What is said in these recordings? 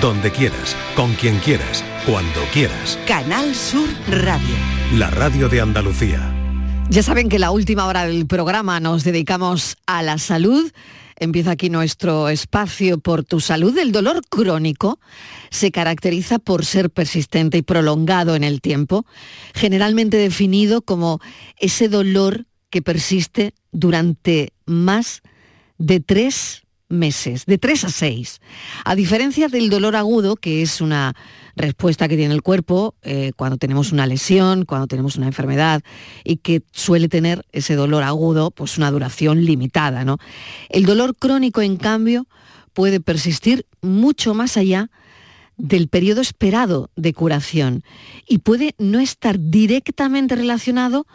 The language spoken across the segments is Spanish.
donde quieras, con quien quieras, cuando quieras. Canal Sur Radio. La radio de Andalucía. Ya saben que la última hora del programa nos dedicamos a la salud. Empieza aquí nuestro espacio por tu salud. El dolor crónico se caracteriza por ser persistente y prolongado en el tiempo, generalmente definido como ese dolor que persiste durante más de tres meses, de tres a seis. A diferencia del dolor agudo, que es una respuesta que tiene el cuerpo eh, cuando tenemos una lesión, cuando tenemos una enfermedad y que suele tener ese dolor agudo, pues una duración limitada. ¿no? El dolor crónico, en cambio, puede persistir mucho más allá del periodo esperado de curación y puede no estar directamente relacionado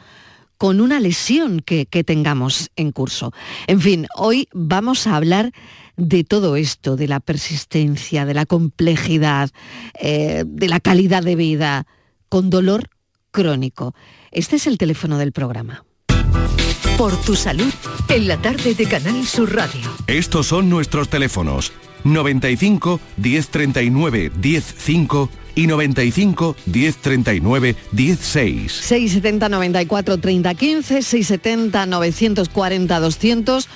con una lesión que, tengamos en curso. En fin, hoy vamos a hablar de todo esto, de la persistencia, de la complejidad, eh, de la calidad de vida con dolor crónico. Este es el teléfono del programa. Por tu salud, en la tarde de Canal Sur Radio. Estos son nuestros teléfonos 95 1039 105 y 95 1039 16. 670 94 30 15, 670 940 200.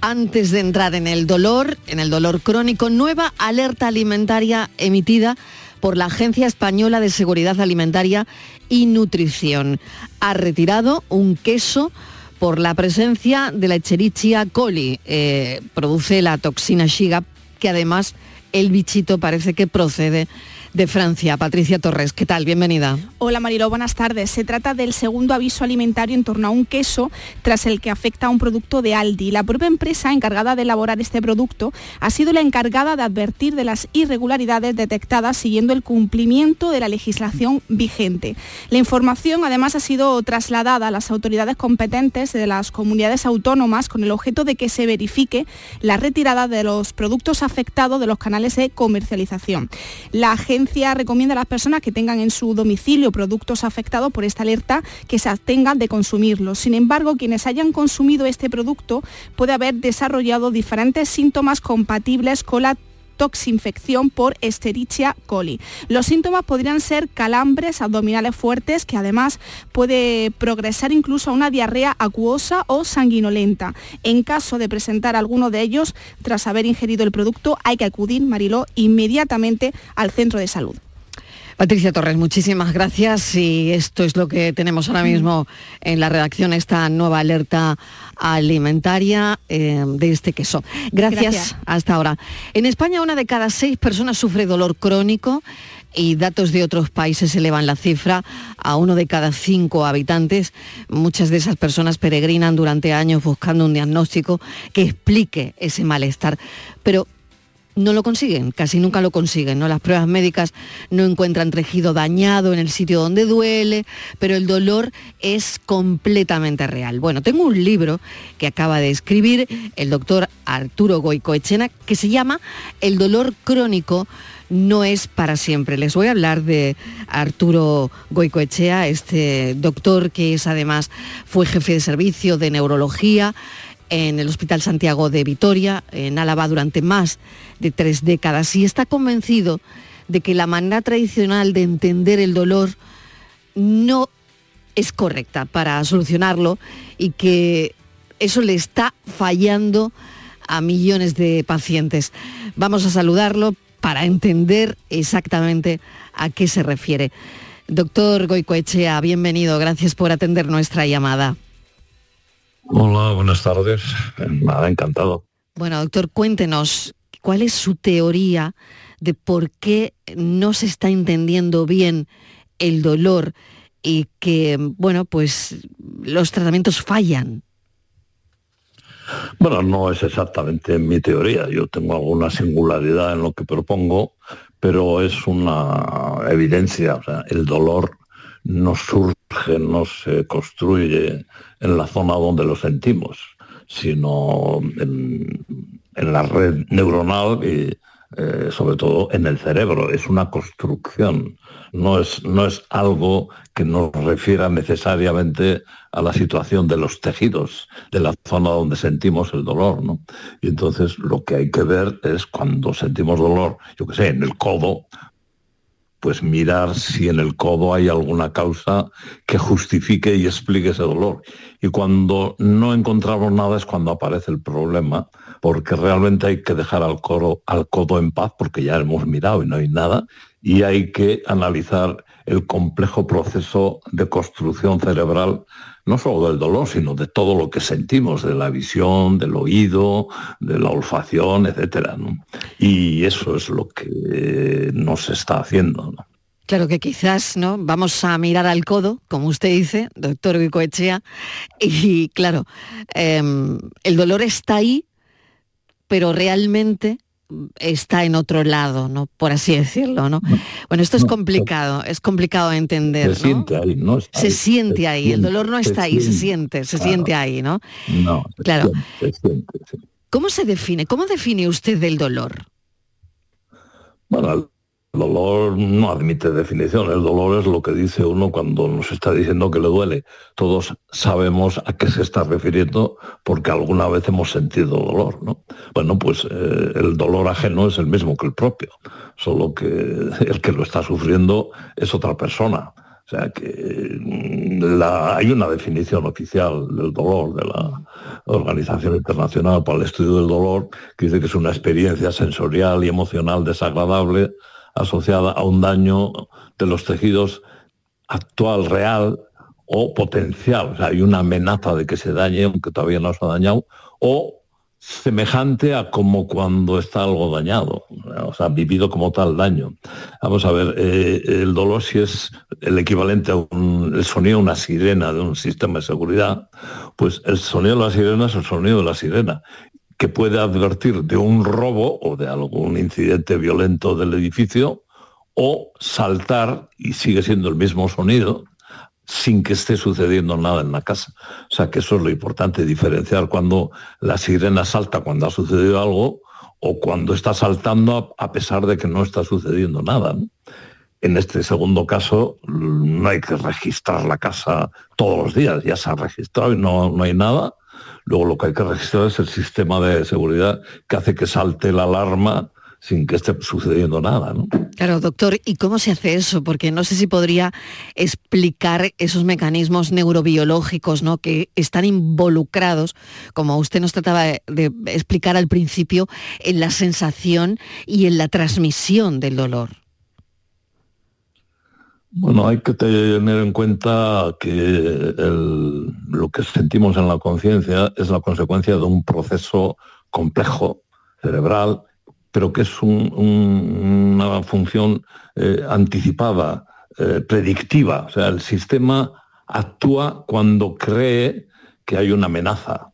Antes de entrar en el dolor, en el dolor crónico, nueva alerta alimentaria emitida por la Agencia Española de Seguridad Alimentaria y Nutrición. Ha retirado un queso por la presencia de la Echerichia coli. Eh, produce la toxina Shiga, que además el bichito parece que procede de Francia. Patricia Torres, ¿qué tal? Bienvenida. Hola Marilo, buenas tardes. Se trata del segundo aviso alimentario en torno a un queso tras el que afecta a un producto de Aldi. La propia empresa encargada de elaborar este producto ha sido la encargada de advertir de las irregularidades detectadas siguiendo el cumplimiento de la legislación vigente. La información además ha sido trasladada a las autoridades competentes de las comunidades autónomas con el objeto de que se verifique la retirada de los productos afectados de los canales de comercialización. La agencia recomienda a las personas que tengan en su domicilio productos afectados por esta alerta que se abstengan de consumirlos. Sin embargo, quienes hayan consumido este producto puede haber desarrollado diferentes síntomas compatibles con la toxinfección por Escherichia coli. Los síntomas podrían ser calambres abdominales fuertes que además puede progresar incluso a una diarrea acuosa o sanguinolenta. En caso de presentar alguno de ellos tras haber ingerido el producto hay que acudir, Mariló, inmediatamente al centro de salud. Patricia Torres, muchísimas gracias y esto es lo que tenemos ahora mismo en la redacción, esta nueva alerta alimentaria eh, de este queso. Gracias, hasta ahora. En España una de cada seis personas sufre dolor crónico y datos de otros países elevan la cifra a uno de cada cinco habitantes. Muchas de esas personas peregrinan durante años buscando un diagnóstico que explique ese malestar. Pero no lo consiguen, casi nunca lo consiguen, ¿no? Las pruebas médicas no encuentran tejido dañado en el sitio donde duele, pero el dolor es completamente real. Bueno, tengo un libro que acaba de escribir el doctor Arturo Goicoechena que se llama El dolor crónico no es para siempre. Les voy a hablar de Arturo Goicoechea, este doctor que es además fue jefe de servicio de neurología en el Hospital Santiago de Vitoria, en Álava, durante más de tres décadas y está convencido de que la manera tradicional de entender el dolor no es correcta para solucionarlo y que eso le está fallando a millones de pacientes. Vamos a saludarlo para entender exactamente a qué se refiere. Doctor Goicoechea, bienvenido, gracias por atender nuestra llamada. Hola, buenas tardes. Nada, encantado. Bueno, doctor, cuéntenos, ¿cuál es su teoría de por qué no se está entendiendo bien el dolor y que, bueno, pues los tratamientos fallan? Bueno, no es exactamente mi teoría. Yo tengo alguna singularidad en lo que propongo, pero es una evidencia. O sea, el dolor no surge, no se construye en la zona donde lo sentimos, sino en, la red neuronal y eh, sobre todo en el cerebro, es una construcción, no es, no es algo que nos refiera necesariamente a la situación de los tejidos, de la zona donde sentimos el dolor. ¿no? Y entonces lo que hay que ver es cuando sentimos dolor, yo qué sé, en el codo, pues mirar si en el codo hay alguna causa que justifique y explique ese dolor. Y cuando no encontramos nada es cuando aparece el problema, porque realmente hay que dejar al, al codo en paz, porque ya hemos mirado y no hay nada, y hay que analizar el complejo proceso de construcción cerebral, no solo del dolor, sino de todo lo que sentimos, de la visión, del oído, de la olfacción, etc. Y eso es lo que nos está haciendo. Claro que quizás, ¿no? Vamos a mirar al codo, como usted dice, doctor Vicoechea, y claro, em, el dolor está ahí, pero realmente está en otro lado, ¿no? Por así decirlo, ¿no? Bueno, esto es complicado, es complicado de entender. Se siente ahí, ¿no? se siente ahí, el dolor no está ahí, se siente, se siente ahí, ¿no? No, claro. ¿Cómo se define? ¿Cómo define usted el dolor? Bueno, el dolor no admite definición, el dolor es lo que dice uno cuando nos está diciendo que le duele. Todos sabemos a qué se está refiriendo porque alguna vez hemos sentido dolor, ¿no? Bueno, pues eh, el dolor ajeno es el mismo que el propio, solo que el que lo está sufriendo es otra persona. O sea que mm, hay una definición oficial del dolor de la Organización Internacional para el Estudio del Dolor que dice que es una experiencia sensorial y emocional desagradable asociada a un daño de los tejidos actual, real o potencial. O sea, hay una amenaza de que se dañe, aunque todavía no se ha dañado, o semejante a como cuando está algo dañado, o sea, vivido como tal daño. Vamos a ver, eh, el dolor si es el equivalente a un, sonido de una sirena de un sistema de seguridad, pues el sonido de la sirena es el sonido de la sirena que puede advertir de un robo o de algún incidente violento del edificio o saltar y sigue siendo el mismo sonido sin que esté sucediendo nada en la casa. O sea que eso es lo importante, diferenciar cuando la sirena salta cuando ha sucedido algo o cuando está saltando a pesar de que no está sucediendo nada. En este segundo caso no hay que registrar la casa todos los días, ya se ha registrado y no, no hay nada, Luego lo que hay que registrar es el sistema de seguridad que hace que salte la alarma sin que esté sucediendo nada. ¿no? Claro, doctor, ¿y cómo se hace eso? Porque no sé si podría explicar esos mecanismos neurobiológicos ¿no? que están involucrados, como usted nos trataba de explicar al principio, en la sensación y en la transmisión del dolor. Bueno, hay que tener en cuenta que lo que sentimos en la conciencia es la consecuencia de un proceso complejo, cerebral, pero que es una función eh, anticipada, eh, predictiva. O sea, el sistema actúa cuando cree que hay una amenaza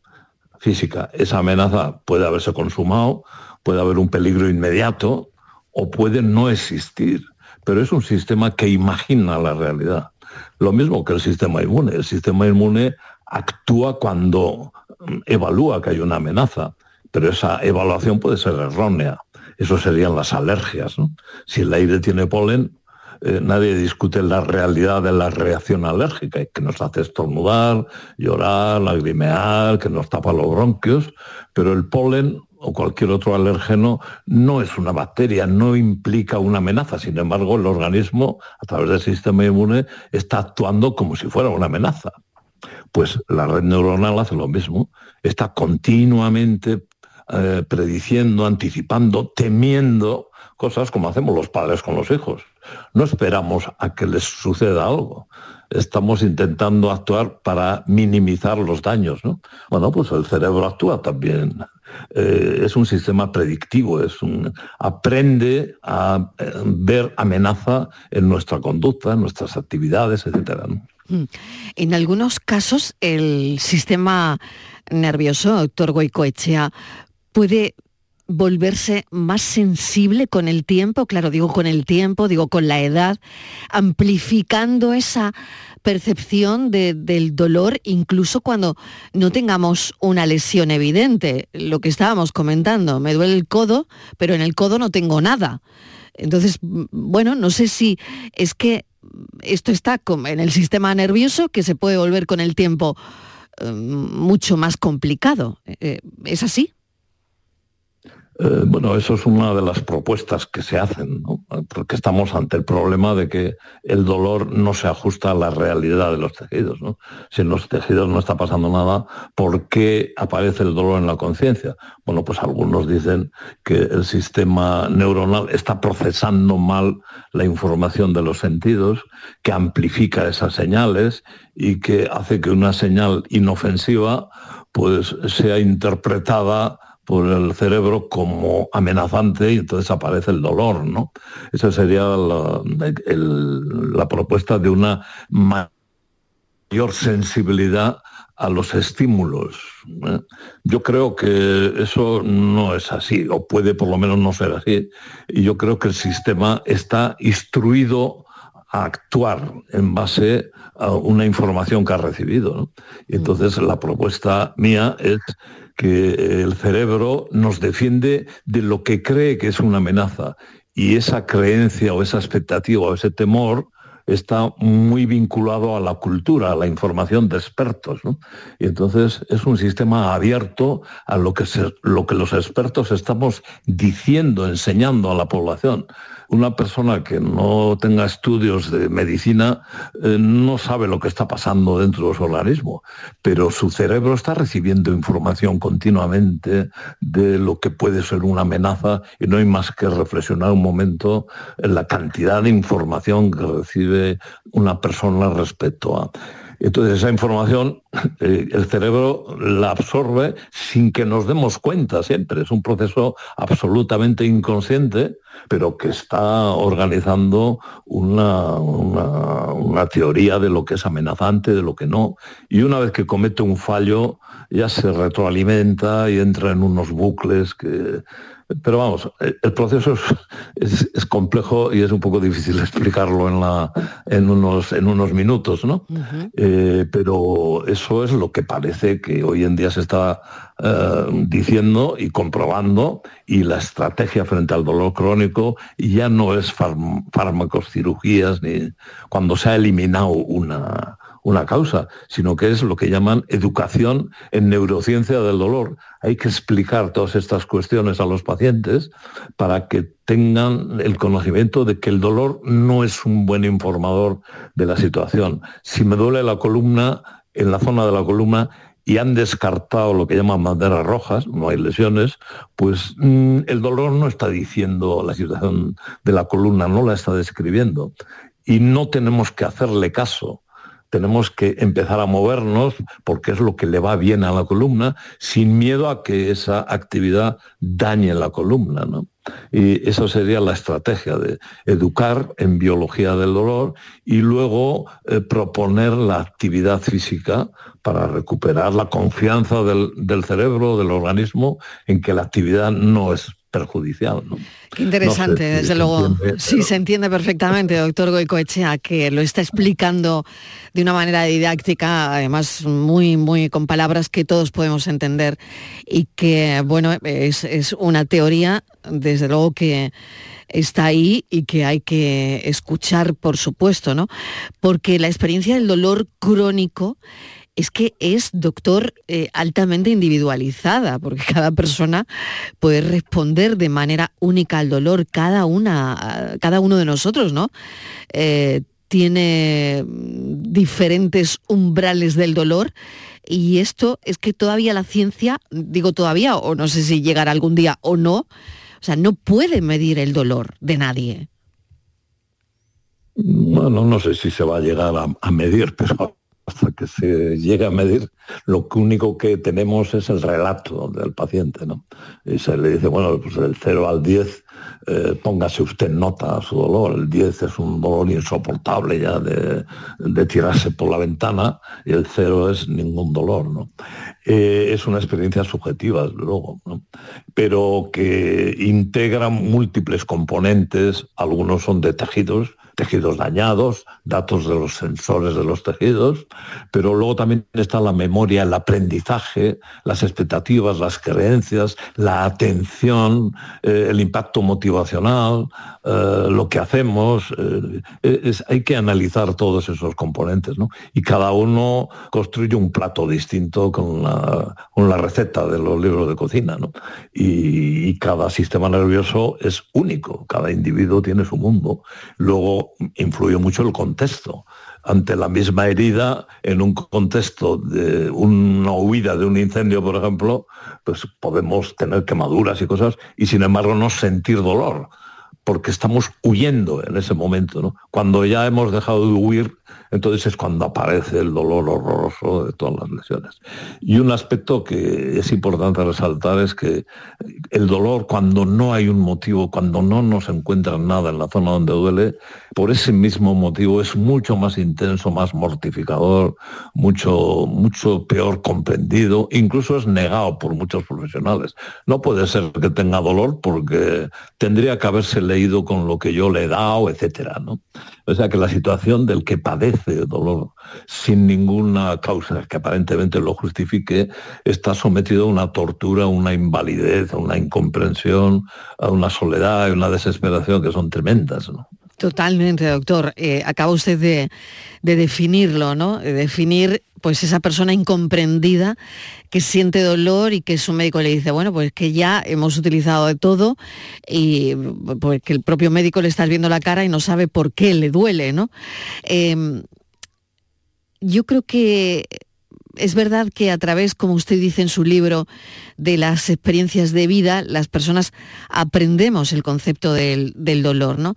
física. Esa amenaza puede haberse consumado, puede haber un peligro inmediato o puede no existir pero es un sistema que imagina la realidad. Lo mismo que el sistema inmune. El sistema inmune actúa cuando mm, evalúa que hay una amenaza, pero esa evaluación puede ser errónea. Eso serían las alergias. Si el aire tiene polen, eh, nadie discute la realidad de la reacción alérgica, que nos hace estornudar, llorar, lagrimear, que nos tapa los bronquios, pero el polen o cualquier otro alérgeno no es una bacteria, no implica una amenaza. Sin embargo, el organismo, a través del sistema inmune, está actuando como si fuera una amenaza. Pues la red neuronal hace lo mismo, está continuamente eh, prediciendo, anticipando, temiendo cosas como hacemos los padres con los hijos. No esperamos a que les suceda algo. Estamos intentando actuar para minimizar los daños. Bueno, pues el cerebro actúa también eh, es un sistema predictivo, es un, aprende a eh, ver amenaza en nuestra conducta, en nuestras actividades, etc. Mm. En algunos casos el sistema nervioso, doctor Goicoechea, puede volverse más sensible con el tiempo, claro, digo con el tiempo, digo con la edad, amplificando esa percepción del dolor incluso cuando no tengamos una lesión evidente, lo que estábamos comentando, me duele el codo, pero en el codo no tengo nada. Entonces, bueno, no sé si es que esto está en el sistema nervioso que se puede volver con el tiempo eh, mucho más complicado. Eh, ¿Es así? Eh, bueno, eso es una de las propuestas que se hacen, porque estamos ante el problema de que el dolor no se ajusta a la realidad de los tejidos. Si en los tejidos no está pasando nada, ¿por qué aparece el dolor en la conciencia? Bueno, pues algunos dicen que el sistema neuronal está procesando mal la información de los sentidos, que amplifica esas señales y que hace que una señal inofensiva pues sea interpretada por el cerebro como amenazante y entonces aparece el dolor, ¿no? Esa sería la, propuesta de una mayor sensibilidad a los estímulos. ¿eh? Yo creo que eso no es así, o puede por lo menos no ser así, y yo creo que el sistema está instruido a actuar en base a una información que ha recibido. Y entonces la propuesta mía es que el cerebro nos defiende de lo que cree que es una amenaza. Y esa creencia o esa expectativa o ese temor está muy vinculado a la cultura, a la información de expertos. Y entonces es un sistema abierto a lo que, lo que los expertos estamos diciendo, enseñando a la población una persona que no tenga estudios de medicina eh, no sabe lo que está pasando dentro de su organismo, pero su cerebro está recibiendo información continuamente de lo que puede ser una amenaza y no hay más que reflexionar un momento en la cantidad de información que recibe una persona respecto a. Entonces esa información el cerebro la absorbe sin que nos demos cuenta siempre. Es un proceso absolutamente inconsciente, pero que está organizando una, una, teoría de lo que es amenazante, de lo que no. Y una vez que comete un fallo, ya se retroalimenta y entra en unos bucles que pero vamos, eh, el proceso es, complejo y es un poco difícil explicarlo en, la, en, unos, en unos minutos, ¿no? Eh, pero eso es lo que parece que hoy en día se está eh, diciendo y comprobando y la estrategia frente al dolor crónico ya no es fármacos, cirugías, ni cuando se ha eliminado una, una causa, sino que es lo que llaman educación en neurociencia del dolor. Hay que explicar todas estas cuestiones a los pacientes para que tengan el conocimiento de que el dolor no es un buen informador de la situación. Si me duele la columna, en la zona de la columna, y han descartado lo que llaman banderas rojas, no hay lesiones, pues mm, el dolor no está diciendo la situación de la columna, no la está describiendo. Y no tenemos que hacerle caso tenemos que empezar a movernos porque es lo que le va bien a la columna, sin miedo a que esa actividad dañe la columna. Y esa sería la estrategia de educar en biología del dolor y luego eh, proponer la actividad física para recuperar la confianza del, del cerebro, del organismo, en que la actividad no es perjudicial. Qué interesante, desde luego. sí, se entiende perfectamente, doctor Goicoechea, que lo está explicando de una manera didáctica, además muy, muy con palabras que todos podemos entender y que, bueno, es, es una teoría, desde luego que está ahí y que hay que escuchar, por supuesto, ¿no? Porque la experiencia del dolor crónico es que es, doctor, eh, altamente individualizada, porque cada persona puede responder de manera única al dolor, cada, una, cada uno de nosotros, ¿no? Eh, tiene diferentes umbrales del dolor y esto es que todavía la ciencia, digo todavía, o no sé si llegará algún día o no, o sea, no puede medir el dolor de nadie. Bueno, no sé si se va a llegar a medir, pero hasta que se llegue a medir, lo único que tenemos es el relato del paciente. ¿no? Y se le dice, bueno, pues del 0 al 10, eh, póngase usted nota a su dolor. El 10 es un dolor insoportable ya de, tirarse por la ventana y el 0 es ningún dolor. ¿no? Eh, es una experiencia subjetiva, luego, pero que integra múltiples componentes, algunos son de tejidos, tejidos dañados, datos de los sensores de los tejidos, pero luego también está la memoria, el aprendizaje, las expectativas, las creencias, la atención, eh, el impacto motivacional, eh, lo que hacemos. Eh, hay que analizar todos esos componentes, ¿no? Y cada uno construye un plato distinto con la, receta de los libros de cocina, ¿no? y cada sistema nervioso es único, cada individuo tiene su mundo. Luego influye mucho el contexto. Ante la misma herida, en un contexto de una huida de un incendio, por ejemplo, pues podemos tener quemaduras y cosas y sin embargo no sentir dolor, porque estamos huyendo en ese momento. ¿no? Cuando ya hemos dejado de huir, entonces es cuando aparece el dolor horroroso de todas las lesiones. Y un aspecto que es importante resaltar es que el dolor cuando no hay un motivo, cuando no nos encuentran nada en la zona donde duele, por ese mismo motivo es mucho más intenso, más mortificador, mucho, mucho peor comprendido, incluso es negado por muchos profesionales. No puede ser que tenga dolor porque tendría que haberse leído con lo que yo le he dado, etcétera, ¿no? O sea que la situación del que padece dolor sin ninguna causa que aparentemente lo justifique está sometido a una tortura, a una invalidez, a una incomprensión, a una soledad, a una desesperación que son tremendas. Totalmente, doctor. Eh, acaba usted de, definirlo, ¿no? De definir pues esa persona incomprendida que siente dolor y que su médico le dice, bueno, pues que ya hemos utilizado de todo y pues que el propio médico le está viendo la cara y no sabe por qué le duele, ¿no? Em, yo creo que es verdad que a través, como usted dice en su libro, de las experiencias de vida, las personas aprendemos el concepto del, dolor, ¿no?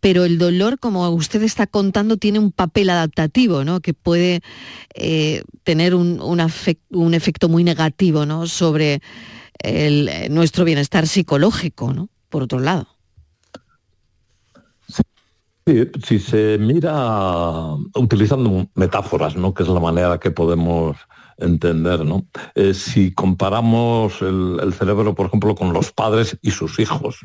Pero el dolor, como usted está contando, tiene un papel adaptativo, ¿no? Que puede eh, tener un, un, efecto muy negativo, ¿no? Sobre nuestro bienestar psicológico, ¿no? Por otro lado. Sí, si se mira utilizando metáforas, ¿no? que es la manera que podemos entender, ¿no? Eh, si comparamos el, cerebro, por ejemplo, con los padres y sus hijos,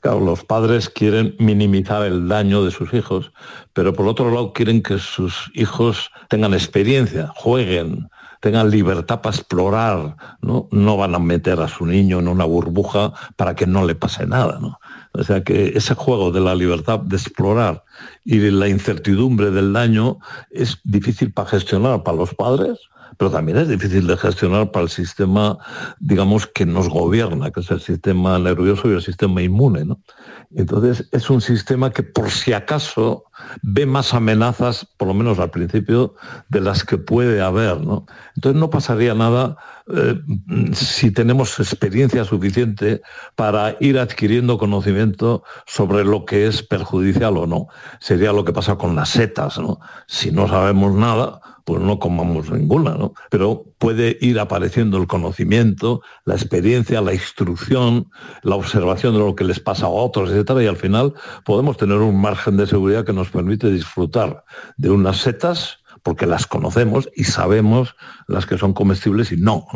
Claro, los padres quieren minimizar el daño de sus hijos, pero por otro lado quieren que sus hijos tengan experiencia, jueguen, tengan libertad para explorar, ¿no? No van a meter a su niño en una burbuja para que no le pase nada, ¿no? O sea que ese juego de la libertad de explorar y de la incertidumbre del daño es difícil para gestionar para los padres, pero también es difícil de gestionar para el sistema, digamos, que nos gobierna, que es el sistema nervioso y el sistema inmune. Entonces, es un sistema que por si acaso ve más amenazas, por lo menos al principio, de las que puede haber. Entonces, no pasaría nada eh, si tenemos experiencia suficiente para ir adquiriendo conocimiento sobre lo que es perjudicial o no. Sería lo que pasa con las setas. Si no sabemos nada, pues no comamos ninguna, ¿no? Pero puede ir apareciendo el conocimiento, la experiencia, la instrucción, la observación de lo que les pasa a otros, etcétera, y al final podemos tener un margen de seguridad que nos permite disfrutar de unas setas porque las conocemos y sabemos las que son comestibles y no.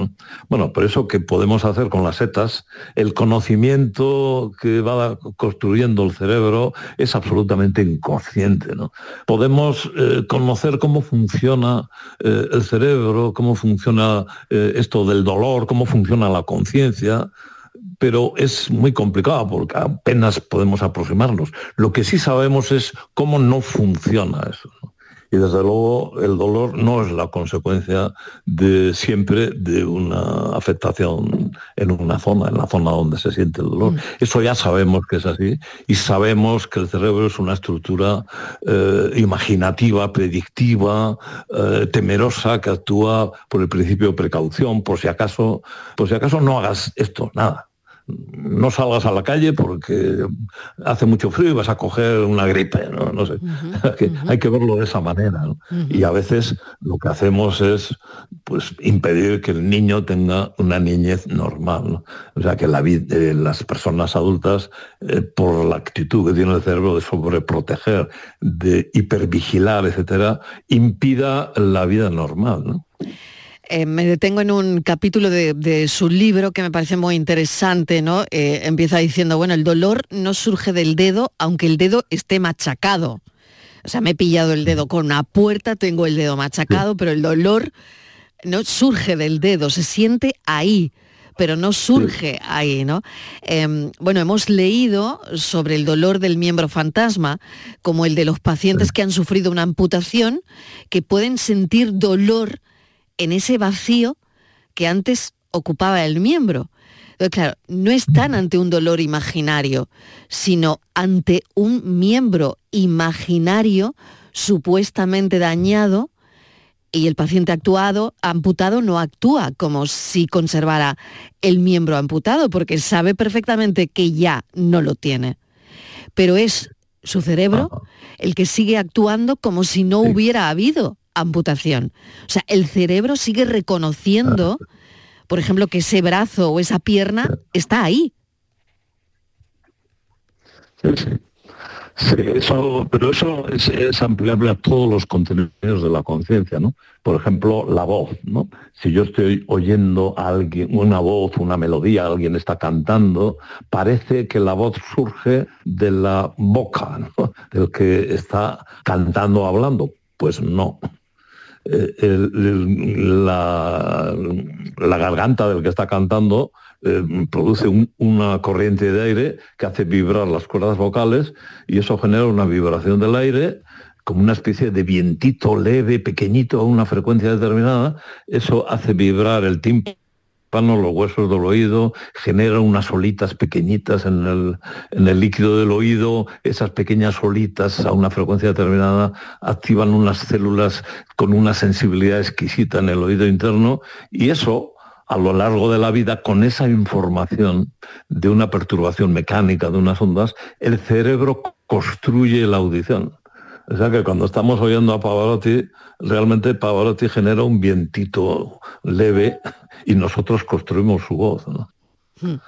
Bueno, por eso que podemos hacer con las setas, el conocimiento que va construyendo el cerebro es absolutamente inconsciente. ¿no? Podemos eh, conocer cómo funciona eh, el cerebro, cómo funciona eh, esto del dolor, cómo funciona la conciencia, pero es muy complicado porque apenas podemos aproximarnos. Lo que sí sabemos es cómo no funciona eso. Y desde luego el dolor no es la consecuencia de siempre de una afectación en una zona, en la zona donde se siente el dolor. Mm. Eso ya sabemos que es así y sabemos que el cerebro es una estructura eh, imaginativa, predictiva, eh, temerosa, que actúa por el principio de precaución, por si acaso, por si acaso no hagas esto, nada no salgas a la calle porque hace mucho frío y vas a coger una gripe, no, sé. Hay que verlo de esa manera. Y a veces lo que hacemos es pues, impedir que el niño tenga una niñez normal. O sea, que la vida, eh, las personas adultas, eh, por la actitud que tiene el cerebro de sobreproteger, de hipervigilar, etcétera, impida la vida normal. Eh, me detengo en un capítulo de, su libro que me parece muy interesante, ¿no? Eh, empieza diciendo, bueno, el dolor no surge del dedo, aunque el dedo esté machacado. O sea, me he pillado el dedo con una puerta, tengo el dedo machacado, pero el dolor no surge del dedo, se siente ahí pero no surge ahí, ¿no? Em, bueno, hemos leído sobre el dolor del miembro fantasma, como el de los pacientes que han sufrido una amputación, que pueden sentir dolor en ese vacío que antes ocupaba el miembro. Entonces, claro, no están ante un dolor imaginario, sino ante un miembro imaginario supuestamente dañado y el paciente actuado, amputado no actúa como si conservara el miembro amputado, porque sabe perfectamente que ya no lo tiene. Pero es su cerebro el que sigue actuando como si no hubiera habido amputación. O sea, el cerebro sigue reconociendo, por ejemplo, que ese brazo o esa pierna está ahí. Sí, sí. eso, pero eso es, ampliable a todos los contenidos de la conciencia, ¿no? Por ejemplo, la voz, ¿no? Si yo estoy oyendo a alguien, una voz, una melodía, alguien está cantando, parece que la voz surge de la boca, ¿no? Del que está cantando o hablando. Pues no. Eh, la, garganta del que está cantando eh, produce una corriente de aire que hace vibrar las cuerdas vocales y eso genera una vibración del aire como una especie de vientito leve, pequeñito, a una frecuencia determinada, eso hace vibrar el tímpano los huesos del oído, genera unas olitas pequeñitas en el, en el, líquido del oído, esas pequeñas olitas a una frecuencia determinada activan unas células con una sensibilidad exquisita en el oído interno y eso a lo largo de la vida, con esa información de una perturbación mecánica de unas ondas, el cerebro construye la audición. O sea que cuando estamos oyendo a Pavarotti, realmente Pavarotti genera un vientito leve y nosotros construimos su voz. ¿no? Hmm.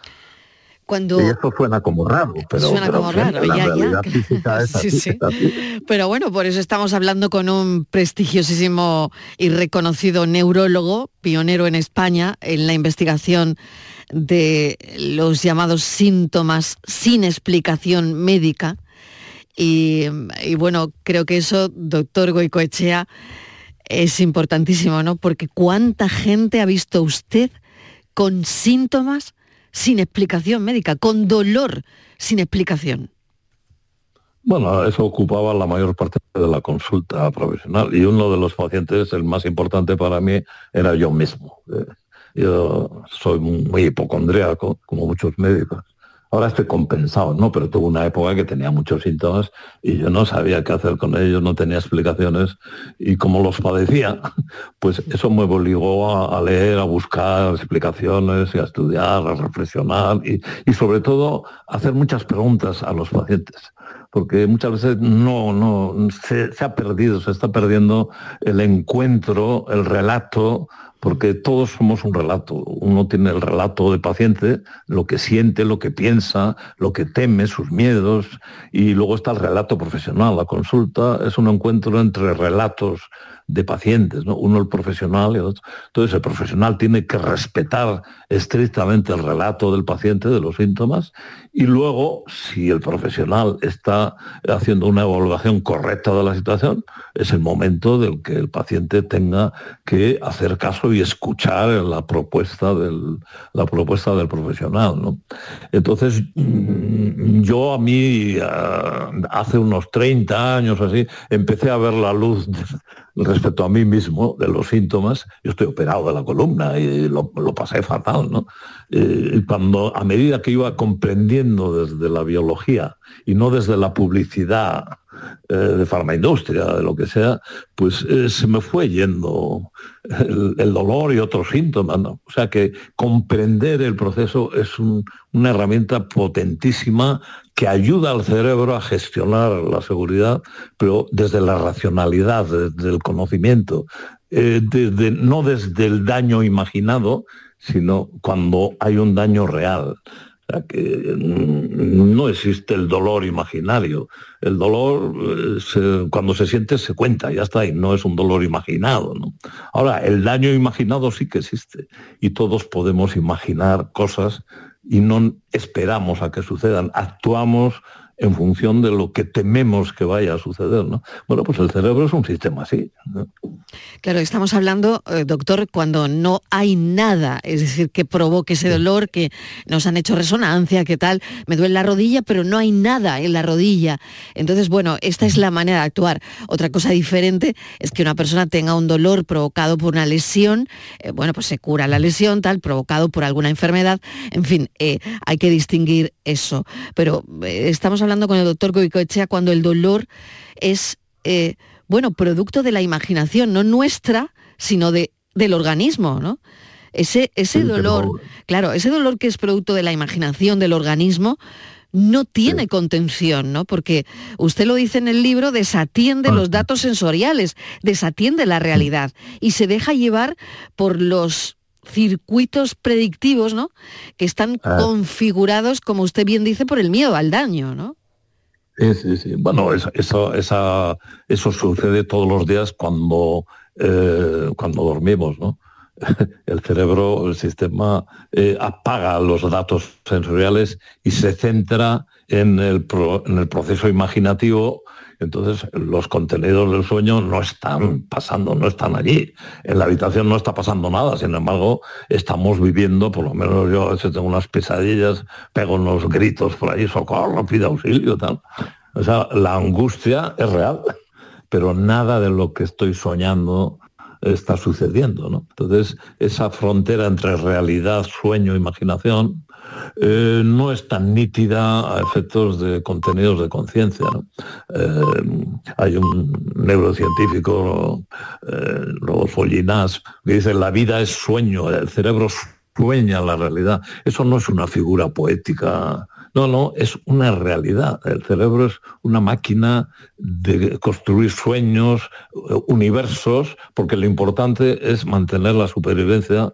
Cuando... Y eso suena como raro, pero, suena como raro, ya, ya. sí, sí. Pero bueno, por eso estamos hablando con un prestigiosísimo y reconocido neurólogo, pionero en España en la investigación de los llamados síntomas sin explicación médica. Y, bueno, creo que eso, doctor Goicoechea, es importantísimo, ¿no? Porque cuánta gente ha visto usted con síntomas sin explicación médica, con dolor sin explicación. Bueno, eso ocupaba la mayor parte de la consulta profesional y uno de los pacientes, el más importante para mí, era yo mismo. Eh, yo soy muy hipocondríaco, como muchos médicos. Ahora estoy compensado, ¿no? Pero tuve una época que tenía muchos síntomas y yo no sabía qué hacer con ellos, no tenía explicaciones y como los padecía, pues eso me obligó a, leer, a buscar explicaciones y a estudiar, a reflexionar y, sobre todo a hacer muchas preguntas a los pacientes porque muchas veces no, no, se, ha perdido, se está perdiendo el encuentro, el relato porque todos somos un relato. Uno tiene el relato de paciente, lo que siente, lo que piensa, lo que teme, sus miedos, y luego está el relato profesional. La consulta es un encuentro entre relatos de pacientes, ¿no? uno el profesional y otro. Entonces el profesional tiene que respetar estrictamente el relato del paciente de los síntomas y luego, si el profesional está haciendo una evaluación correcta de la situación, es el momento del que el paciente tenga que hacer caso y escuchar la propuesta del, la propuesta del profesional. ¿no? Entonces, mm, yo a mí, ah, hace unos 30 años así, empecé a ver la luz respecto a mí mismo de los síntomas. Yo estoy operado de la columna y lo, pasé fatal, ¿no? Eh, cuando a medida que iba comprendiendo desde la biología y no desde la publicidad eh, de farmaindustria, de lo que sea, pues eh, se me fue yendo el, dolor y otros síntomas. O sea que comprender el proceso es una herramienta potentísima que ayuda al cerebro a gestionar la seguridad, pero desde la racionalidad, desde el conocimiento, eh, no desde el daño imaginado, sino cuando hay un daño real que mm, no existe el dolor imaginario. El dolor, eh, cuando se siente, se cuenta, ya está, y no es un dolor imaginado. Ahora, el daño imaginado sí que existe, y todos podemos imaginar cosas y no esperamos a que sucedan, actuamos en función de lo que tememos que vaya a suceder. ¿no? Bueno, pues el cerebro es un sistema así. Claro, estamos hablando, eh, doctor, cuando no hay nada, es decir, que provoque ese dolor, que nos han hecho resonancia, que tal, me duele la rodilla, pero no hay nada en la rodilla. Entonces, bueno, esta es la manera de actuar. Otra cosa diferente es que una persona tenga un dolor provocado por una lesión, eh, bueno, pues se cura la lesión, tal, provocado por alguna enfermedad, en fin, eh, hay que distinguir eso. Pero estamos hablando con el doctor Goicoechea cuando el dolor es, eh, bueno, producto de la imaginación, no nuestra, sino de, del organismo, ¿no? Ese, ese dolor, claro, ese dolor que es producto de la imaginación del organismo, no tiene contención, ¿no? Porque usted lo dice en el libro, desatiende los datos sensoriales, desatiende la realidad y se deja llevar por los circuitos predictivos, ¿no? Que están ah. configurados, como usted bien dice, por el miedo al daño, ¿no? Sí, sí, sí. Bueno, eso, eso, eso sucede todos los días cuando, eh, cuando dormimos, ¿no? El cerebro, el sistema, eh, apaga los datos sensoriales y se centra en el, en el proceso imaginativo entonces, los contenidos del sueño no están pasando, no están allí. En la habitación no está pasando nada, sin embargo, estamos viviendo, por lo menos yo a veces tengo unas pesadillas, pego unos gritos por ahí, socorro, pido auxilio, tal. O sea, la angustia es real, pero nada de lo que estoy soñando está sucediendo. ¿no? Entonces, esa frontera entre realidad, sueño, imaginación, eh, no es tan nítida a efectos de contenidos de conciencia. Eh, hay un neurocientífico, eh, Rodolfo que dice la vida es sueño, el cerebro sueña la realidad. Eso no es una figura poética no, no, es una realidad. El cerebro es una máquina de construir sueños, universos, porque lo importante es mantener la supervivencia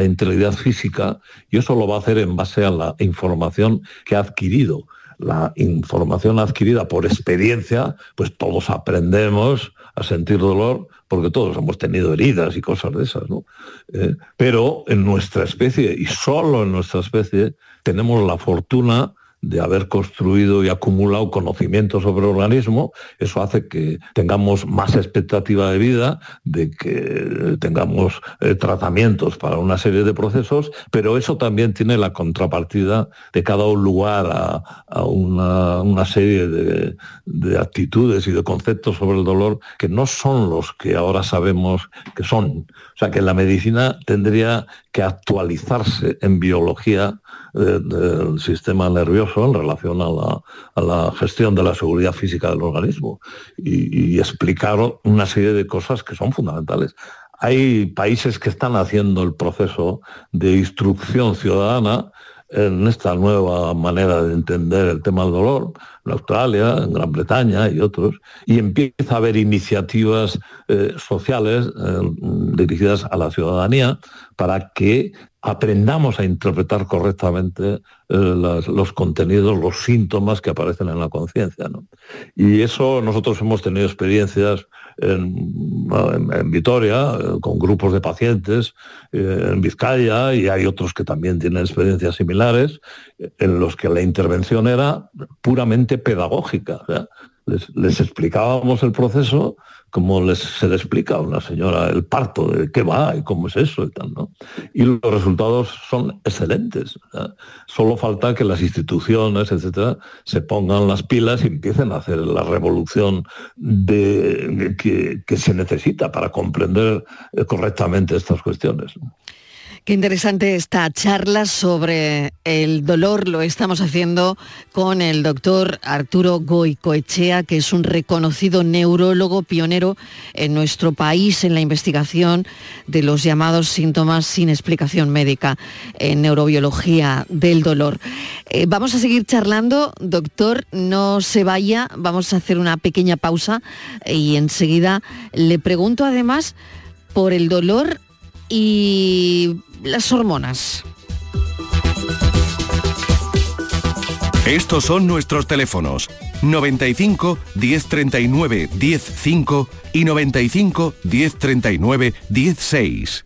la integridad física y eso lo va a hacer en base a la información que ha adquirido. La información adquirida por experiencia, pues todos aprendemos a sentir dolor porque todos hemos tenido heridas y cosas de esas, ¿no? Eh, pero en nuestra especie y solo en nuestra especie tenemos la fortuna de haber construido y acumulado conocimiento sobre el organismo, eso hace que tengamos más expectativa de vida, de que tengamos eh, tratamientos para una serie de procesos, pero eso también tiene la contrapartida de cada lugar a, una, serie de, de actitudes y de conceptos sobre el dolor que no son los que ahora sabemos que son. O sea que la medicina tendría que actualizarse en biología del sistema nervioso en relación a la, gestión de la seguridad física del organismo y, y explicar una serie de cosas que son fundamentales. Hay países que están haciendo el proceso de instrucción ciudadana en esta nueva manera de entender el tema del dolor, en Australia, en Gran Bretaña y otros, y empieza a haber iniciativas eh, sociales eh, dirigidas a la ciudadanía para que aprendamos a interpretar correctamente eh, los contenidos, los síntomas que aparecen en la conciencia. Y eso nosotros hemos tenido experiencias en, Vitoria, eh, con grupos de pacientes, eh, en Vizcaya, y hay otros que también tienen experiencias similares, en los que la intervención era puramente pedagógica. Les explicábamos el proceso como les, se le explica a una señora el parto, de qué va y cómo es eso y tal, ¿no? Y los resultados son excelentes. Solo falta que las instituciones, etcétera, se pongan las pilas y empiecen a hacer la revolución de, que, que, se necesita para comprender correctamente estas cuestiones. Qué interesante esta charla sobre el dolor. Lo estamos haciendo con el doctor Arturo Goicoechea, que es un reconocido neurólogo pionero en nuestro país en la investigación de los llamados síntomas sin explicación médica en neurobiología del dolor. Eh, vamos a seguir charlando, doctor, no se vaya, vamos a hacer una pequeña pausa y enseguida le pregunto además por el dolor y las hormonas. Estos son nuestros teléfonos 95 1039 105 y 95 1039 16.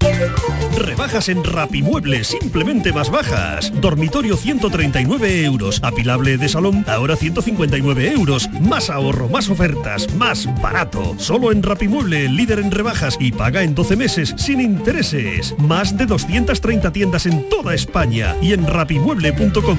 Rebajas en Rapimueble, simplemente más bajas. Dormitorio 139 euros. Apilable de salón, ahora 159 euros. Más ahorro, más ofertas, más barato. Solo en Rapimueble, líder en rebajas y paga en 12 meses sin intereses. Más de 230 tiendas en toda España y en rapimueble.com.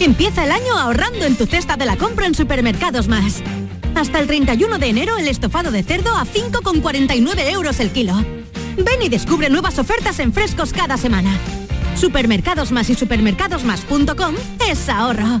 Empieza el año ahorrando en tu cesta de la compra en Supermercados Más. Hasta el 31 de enero el estofado de cerdo a 5,49 euros el kilo. Ven y descubre nuevas ofertas en frescos cada semana. Supermercados Más y supermercadosmás.com es ahorro.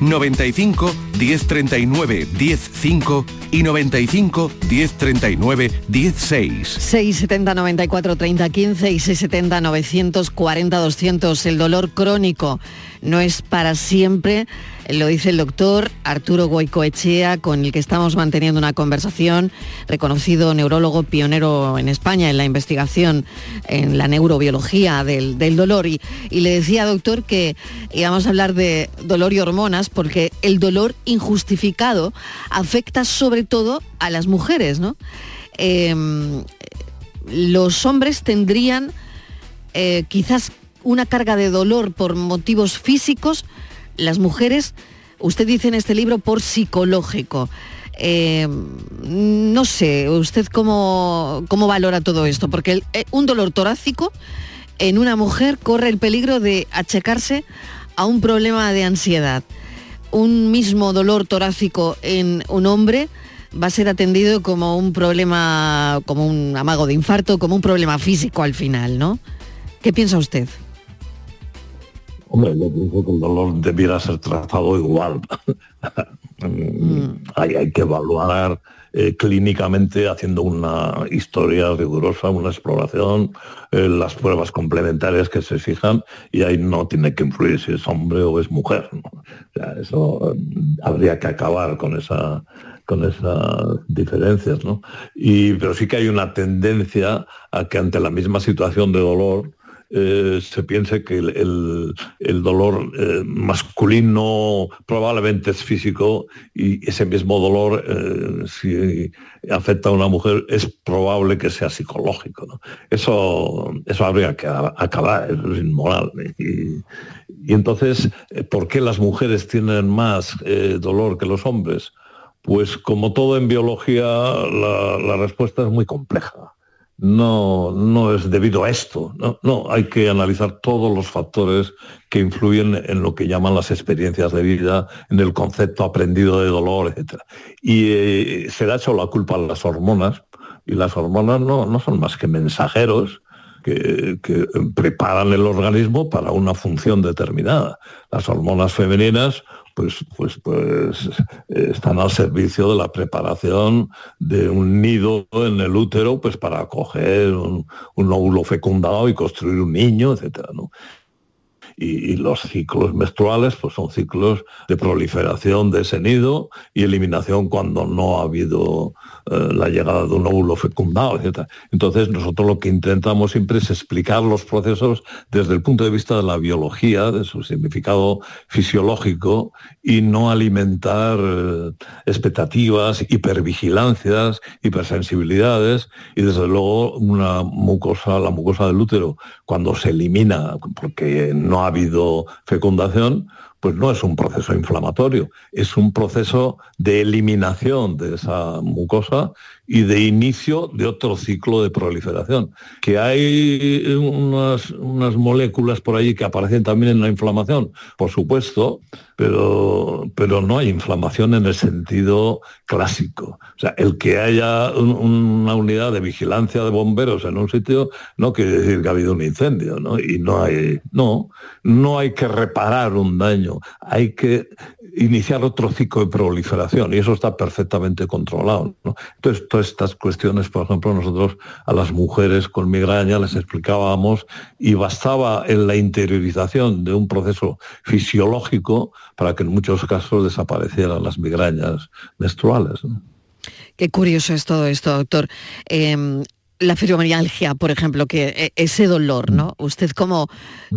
95 1039 105 y 95 1039 16. 670 94 30 15 y 670 940 200. El dolor crónico no es para siempre, lo dice el doctor Arturo Goicoechea, con el que estamos manteniendo una conversación, reconocido neurólogo pionero en España en la investigación en la neurobiología del, del dolor. Y, y le decía, doctor, que íbamos a hablar de dolor y hormonas porque el dolor injustificado afecta sobre todo a las mujeres, ¿no? Em, los hombres tendrían eh, quizás una carga de dolor por motivos físicos, las mujeres, usted dice en este libro, por psicológico. Em, no sé, ¿usted cómo, cómo valora todo esto? Porque eh, un dolor torácico en una mujer corre el peligro de achacarse a un problema de ansiedad. Un mismo dolor torácico en un hombre va a ser atendido como un problema, como un amago de infarto, como un problema físico al final, ¿no? ¿Qué piensa usted? Hombre, yo pienso que el dolor debiera ser tratado igual. Mm, hay, hay que evaluar eh, clínicamente haciendo una historia rigurosa, una exploración, eh, las pruebas complementarias que se fijan y ahí no tiene que influir si es hombre o es mujer. ¿no? O sea, eso eh, habría que acabar con esa con esas diferencias, ¿no? Y, pero sí que hay una tendencia a que ante la misma situación de dolor, eh, se piense que el, el- dolor eh, masculino probablemente es físico y ese mismo dolor, eh, si afecta a una mujer, es probable que sea psicológico. ¿no? Eso, eso habría que acabar, es inmoral. Y, y entonces, ¿por qué las mujeres tienen más dolor que los hombres? Pues como todo en biología, la, la respuesta es muy compleja no, no es debido a esto. No, no, hay que analizar todos los factores que influyen en lo que llaman las experiencias de vida, en el concepto aprendido de dolor, etc. Y eh, se da hecho la culpa a las hormonas, y las hormonas no, son más que mensajeros que preparan el organismo para una función determinada. Las hormonas femeninas pues, pues, pues están al servicio de la preparación de un nido en el útero, pues para acoger un, un óvulo fecundado y construir un niño, etcétera, ¿no? Y, los ciclos menstruales pues son ciclos de proliferación de ese nido y eliminación cuando no ha habido eh, la llegada de un óvulo fecundado, etc. Entonces nosotros lo que intentamos siempre es explicar los procesos desde el punto de vista de la biología, de su significado fisiológico y no alimentar eh, expectativas, hipervigilancias, hipersensibilidades y desde luego una mucosa, la mucosa del útero, cuando se elimina porque no ha habido fecundación, pues no es un proceso inflamatorio, es un proceso de eliminación de esa mucosa y de inicio de otro ciclo de proliferación. Que hay unas, unas moléculas por ahí que aparecen también en la inflamación, por supuesto, pero, pero no hay inflamación en el sentido clásico. O sea, el que haya una unidad de vigilancia de bomberos en un sitio no quiere decir que ha habido un incendio, ¿no? Y no hay, no, no hay que reparar un daño, hay que iniciar otro ciclo de proliferación y eso está perfectamente controlado. Entonces, estas cuestiones, por ejemplo, nosotros a las mujeres con migraña les explicábamos y bastaba en la interiorización de un proceso fisiológico para que en muchos casos desaparecieran las migrañas menstruales. Qué curioso es todo esto, doctor. Em, la fibromialgia, por ejemplo, que e, ese dolor, ¿no? ¿Usted cómo,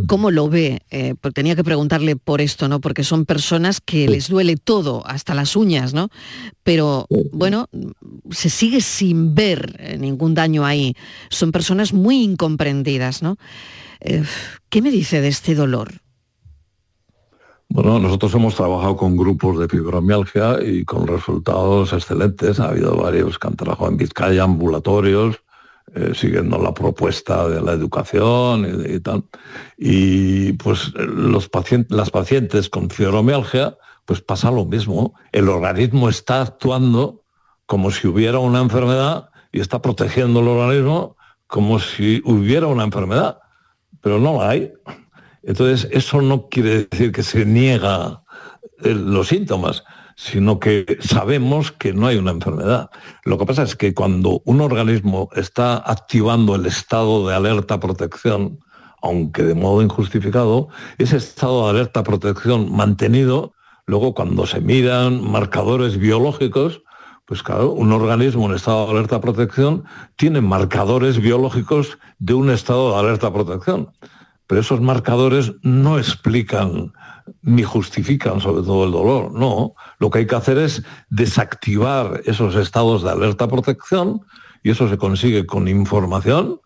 cómo lo ve? Eh, porque tenía que preguntarle por esto, ¿no? Porque son personas que les duele todo, hasta las uñas, ¿no? Pero, bueno, se sigue sin ver eh, ningún daño ahí. Son personas muy incomprendidas, ¿no? Eh, ¿Qué me dice de este dolor? Bueno, nosotros hemos trabajado con grupos de fibromialgia y con resultados excelentes. Ha habido varios que han trabajado en Vizcaya, ambulatorios, eh, siguiendo la propuesta de la educación y, tal. Y pues las pacientes con fibromialgia, pues pasa lo mismo. El organismo está actuando como si hubiera una enfermedad y está protegiendo el organismo como si hubiera una enfermedad, pero no la hay. Entonces, eso no quiere decir que se niega eh, los síntomas, sino que sabemos que no hay una enfermedad. Lo que pasa es que cuando un organismo está activando el estado de alerta protección, aunque de modo injustificado, ese estado de alerta protección mantenido, luego cuando se miran marcadores biológicos, pues claro, un organismo en estado de alerta protección tiene marcadores biológicos de un estado de alerta protección pero esos marcadores no explican ni justifican sobre todo el dolor, no. Lo que hay que hacer es desactivar esos estados de alerta protección y eso se consigue con información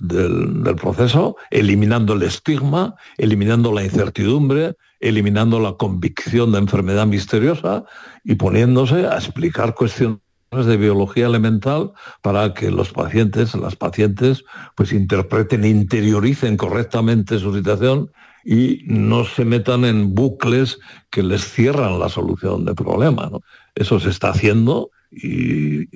del, proceso, eliminando el estigma, eliminando la incertidumbre, eliminando la convicción de enfermedad misteriosa y poniéndose a explicar cuestiones de biología elemental para que los pacientes, las pacientes, pues interpreten, interioricen correctamente su situación y no se metan en bucles que les cierran la solución del problema. Eso se está haciendo y,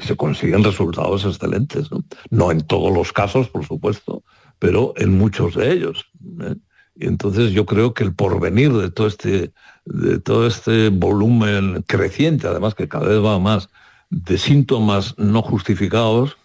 se consiguen resultados excelentes. ¿no? en todos los casos, por supuesto, pero en muchos de ellos. ¿eh? Y entonces yo creo que el porvenir de todo este, de todo este volumen creciente, además que cada vez va más, de síntomas no justificados,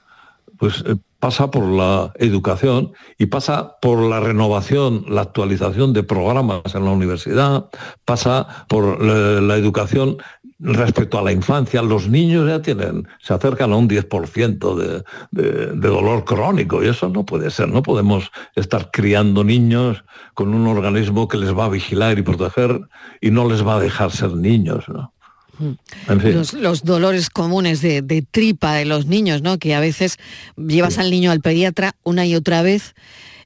pues eh, pasa por la educación y pasa por la renovación, la actualización de programas en la universidad, pasa por eh, la educación respecto a la infancia, los niños ya tienen, se acercan a un 10% de, de, dolor crónico y eso no puede ser. No podemos estar criando niños con un organismo que les va a vigilar y proteger y no les va a dejar ser niños. Mm. Los, dolores comunes de, tripa de los niños, ¿no? Que a veces llevas al niño al pediatra una y otra vez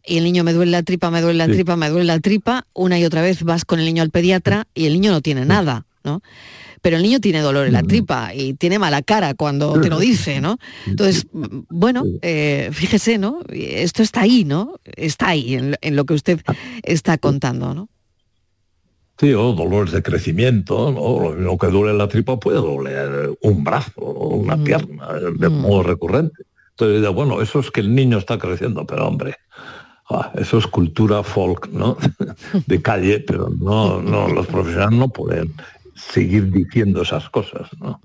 y el niño me duele la tripa, me duele la tripa, me duele la tripa, una y otra vez vas con el niño al pediatra y el niño no tiene nada, ¿no? pero el niño tiene dolor en la tripa y tiene mala cara cuando te lo dice, ¿no? Entonces, bueno, eh, fíjese, ¿no? Esto está ahí, ¿no? Está ahí en, lo que usted está contando, ¿no? Sí, o dolores de crecimiento, ¿no? lo que duele la tripa puede doler un brazo o una pierna de modo recurrente. Entonces, bueno, eso es que el niño está creciendo, pero hombre, Ah, eso es cultura folk, ¿no? De calle, pero no, no, los profesionales no pueden seguir diciendo esas cosas. ¿no?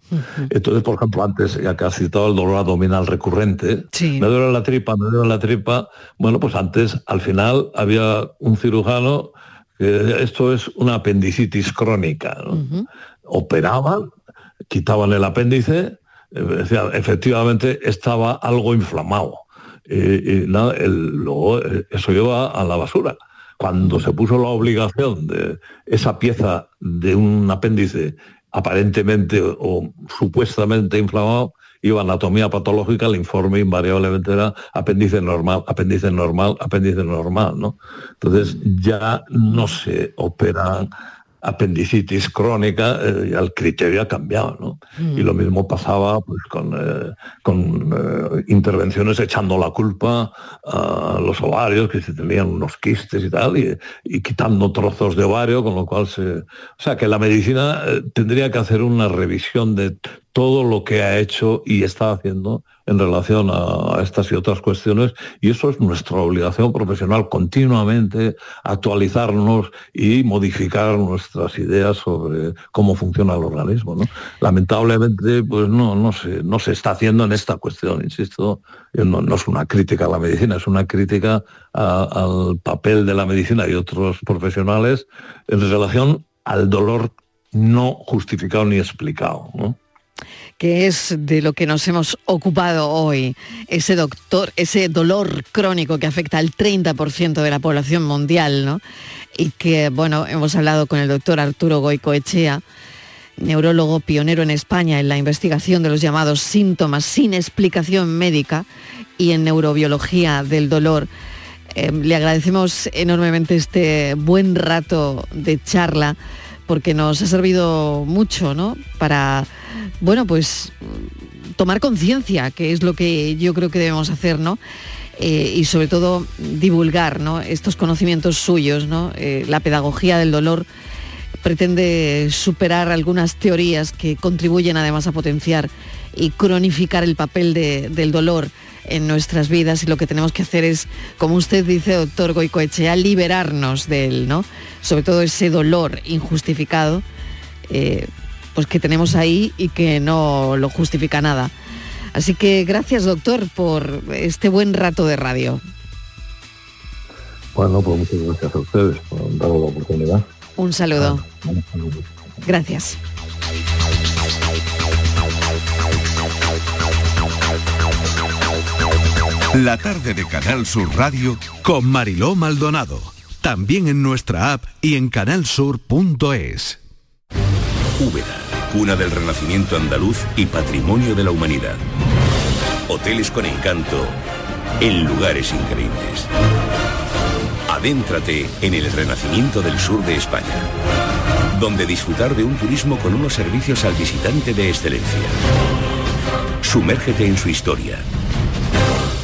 Entonces, por ejemplo, antes, ya que has citado el dolor abdominal recurrente, me duele la tripa, me duele la tripa, bueno, pues antes, al final, había un cirujano que esto es una apendicitis crónica. Operaban, quitaban el apéndice, eh, efectivamente estaba algo inflamado. Y, nada, luego eh, eso lleva a la basura cuando se puso la obligación de esa pieza de un apéndice aparentemente o supuestamente inflamado, iba a anatomía patológica, el informe invariablemente era apéndice normal, apéndice normal, apéndice normal, ¿no? Entonces ya no se operan apendicitis crónica, eh, el criterio ha cambiado, ¿no? Mm. Y lo mismo pasaba pues, con, eh, con eh, intervenciones echando la culpa a los ovarios, que se tenían unos quistes y tal, y, y, quitando trozos de ovario, con lo cual se... O sea, que la medicina tendría que hacer una revisión de todo lo que ha hecho y está haciendo en relación a, estas y otras cuestiones. Y eso es nuestra obligación profesional, continuamente actualizarnos y modificar nuestras ideas sobre cómo funciona el organismo. Lamentablemente, pues no, no, se, no se está haciendo en esta cuestión, insisto, no, no es una crítica a la medicina, es una crítica al papel de la medicina y otros profesionales en relación al dolor no justificado ni explicado que es de lo que nos hemos ocupado hoy, ese doctor, ese dolor crónico que afecta al 30% de la población mundial, ¿no? Y que, bueno, hemos hablado con el doctor Arturo Goicoechea, neurólogo pionero en España en la investigación de los llamados síntomas sin explicación médica y en neurobiología del dolor. Eh, le agradecemos enormemente este buen rato de charla porque nos ha servido mucho, ¿no? Para bueno, pues tomar conciencia, que es lo que yo creo que debemos hacer, ¿no? Eh, y sobre todo divulgar ¿no? estos conocimientos suyos. ¿no? Eh, la pedagogía del dolor pretende superar algunas teorías que contribuyen además a potenciar y cronificar el papel del dolor en nuestras vidas y lo que tenemos que hacer es, como usted dice, doctor Goicoechea, liberarnos de él, ¿no? Sobre todo ese dolor injustificado, eh, pues que tenemos ahí y que no lo justifica nada. Así que gracias, doctor, por este buen rato de radio. Bueno, pues muchas gracias a ustedes por darnos la oportunidad. Un saludo. Ah, gracias. La tarde de Canal Sur Radio con Mariló Maldonado. También en nuestra app y en canalsur.es. Úbeda, cuna del renacimiento andaluz y patrimonio de la humanidad. Hoteles con encanto en lugares increíbles. Adéntrate en el renacimiento del sur de España, donde disfrutar de un turismo con unos servicios al visitante de excelencia. Sumérgete en su historia.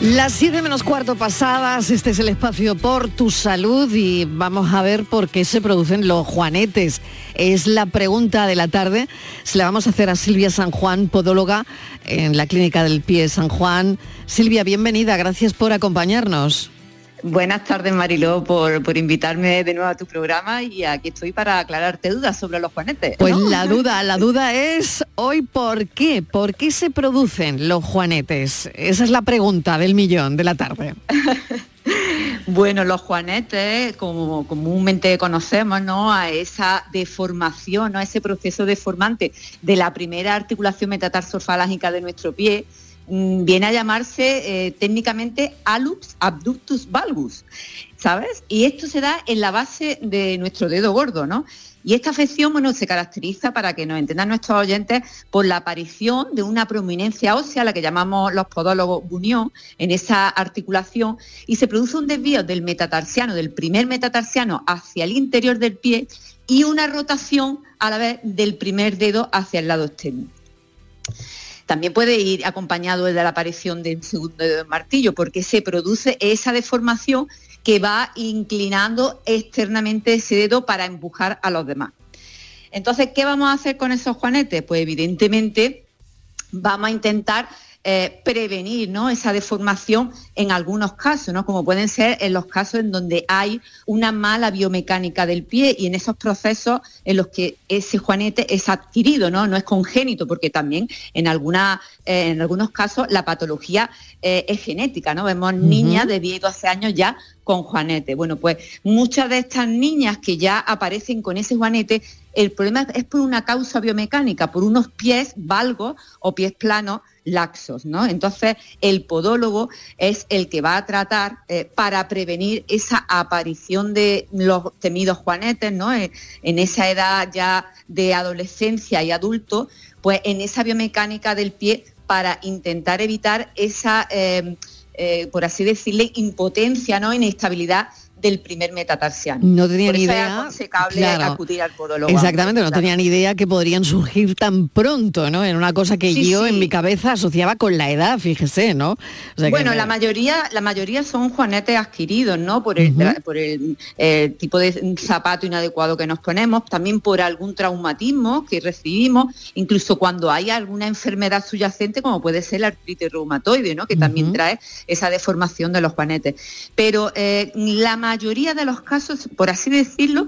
Las 7 menos cuarto pasadas, este es el espacio por tu salud y vamos a ver por qué se producen los juanetes. Es la pregunta de la tarde. Se la vamos a hacer a Silvia San Juan, podóloga en la Clínica del Pie San Juan. Silvia, bienvenida, gracias por acompañarnos. Buenas tardes, Mariló, por, por, invitarme de nuevo a tu programa y aquí estoy para aclararte dudas sobre los juanetes. Pues la duda, la duda es hoy por qué, por qué se producen los juanetes. Esa es la pregunta del millón de la tarde. Bueno, los juanetes, como comúnmente conocemos, ¿no? A esa deformación, a ese proceso deformante de la primera articulación metatarsofalágica de nuestro pie, viene a llamarse eh, técnicamente alux abductus valgus, ¿sabes? Y esto se da en la base de nuestro dedo gordo, ¿no? Y esta afección bueno, se caracteriza, para que nos entendan nuestros oyentes, por la aparición de una prominencia ósea, la que llamamos los podólogos unión, en esa articulación, y se produce un desvío del metatarsiano, del primer metatarsiano hacia el interior del pie, y una rotación a la vez del primer dedo hacia el lado externo. También puede ir acompañado de la aparición del segundo dedo del martillo, porque se produce esa deformación que va inclinando externamente ese dedo para empujar a los demás. Entonces, ¿qué vamos a hacer con esos juanetes? Pues evidentemente vamos a intentar eh, prevenir ¿no? esa deformación en algunos casos, ¿no? como pueden ser en los casos en donde hay una mala biomecánica del pie y en esos procesos en los que ese juanete es adquirido, no, no es congénito, porque también en, alguna, eh, en algunos casos la patología eh, es genética, ¿no? Vemos niñas de 10 y 12 años ya con juanete. Bueno, pues muchas de estas niñas que ya aparecen con ese juanete, el problema es por una causa biomecánica, por unos pies valgos o pies planos laxos, ¿no? Entonces, el podólogo es el que va a tratar eh, para prevenir esa aparición de los temidos juanetes, ¿no? Eh, en esa edad ya de adolescencia y adulto, pues en esa biomecánica del pie para intentar evitar esa, eh, por así decirle, impotencia, ¿no? Inestabilidad del primer metatarsiano. No tenía ni idea. Es acudir al podólogo. Exactamente, no tenía ni idea que podrían surgir tan pronto, ¿no? En una cosa que yo en mi cabeza asociaba con la edad, fíjese, ¿no? bueno, la mayoría, la mayoría son juanetes adquiridos, ¿no? Por el, por el eh, tipo de zapato inadecuado que nos ponemos, también por algún traumatismo que recibimos, incluso cuando hay alguna enfermedad subyacente, como puede ser la artritis reumatoide, ¿no? Que también trae esa deformación de los juanetes. Pero eh, la mayoría de los casos, por así decirlo,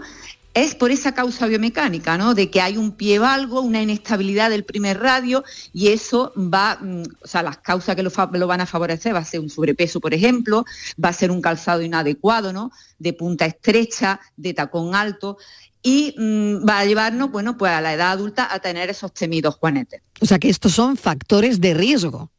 es por esa causa biomecánica, ¿no? De que hay un pie valgo, una inestabilidad del primer radio y eso va, mm, o sea, las causas que lo, van a favorecer va a ser un sobrepeso, por ejemplo, va a ser un calzado inadecuado, ¿no? De punta estrecha, de tacón alto y mm, va a llevarnos, bueno, pues a la edad adulta a tener esos temidos juanetes. O sea que estos son factores de riesgo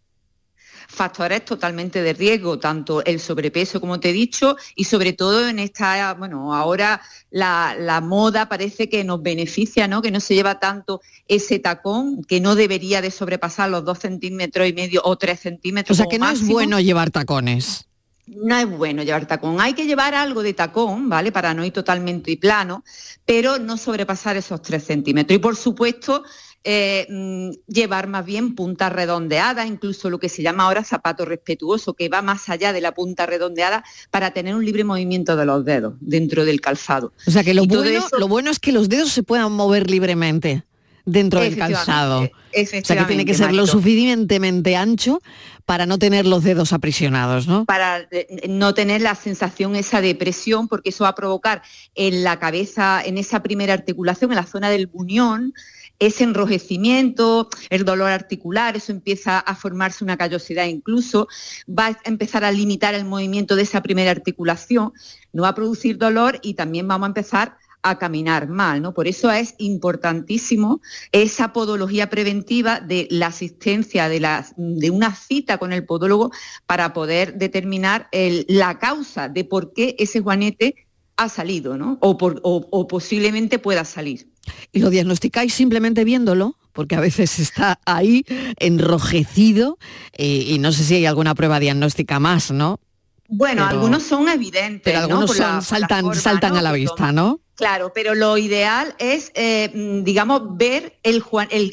factores totalmente de riesgo, tanto el sobrepeso, como te he dicho, y sobre todo en esta, bueno, ahora la, moda parece que nos beneficia, ¿no? Que no se lleva tanto ese tacón, que no debería de sobrepasar los dos centímetros y medio o tres centímetros. O sea que no es bueno llevar tacones. No es bueno llevar tacón. Hay que llevar algo de tacón, ¿vale? Para no ir totalmente y plano, pero no sobrepasar esos tres centímetros. Y por supuesto, eh, mm, llevar más bien punta redondeada, incluso lo que se llama ahora zapato respetuoso, que va más allá de la punta redondeada para tener un libre movimiento de los dedos dentro del calzado. O sea que lo, bueno, lo bueno es que los dedos se puedan mover libremente dentro del calzado. O sea que tiene que ser lo suficientemente ancho para no tener los dedos aprisionados, ¿no? Para eh, no tener la sensación esa de presión, porque eso va a provocar en la cabeza, en esa primera articulación, en la zona del buñón, ese enrojecimiento, el dolor articular, eso empieza a formarse una callosidad incluso, va a empezar a limitar el movimiento de esa primera articulación, no va a producir dolor y también vamos a empezar a caminar mal, ¿no? Por eso es importantísimo esa podología preventiva de la asistencia de, una cita con el podólogo para poder determinar la causa de por qué ese juanete ha salido, ¿no? o posiblemente pueda salir. Y lo diagnosticáis simplemente viéndolo, porque a veces está ahí enrojecido y, no sé si hay alguna prueba diagnóstica más, ¿no? Bueno, algunos son evidentes. Pero algunos saltan, saltan a la vista, ¿no? Claro, pero lo ideal es, eh, mm, digamos, ver el,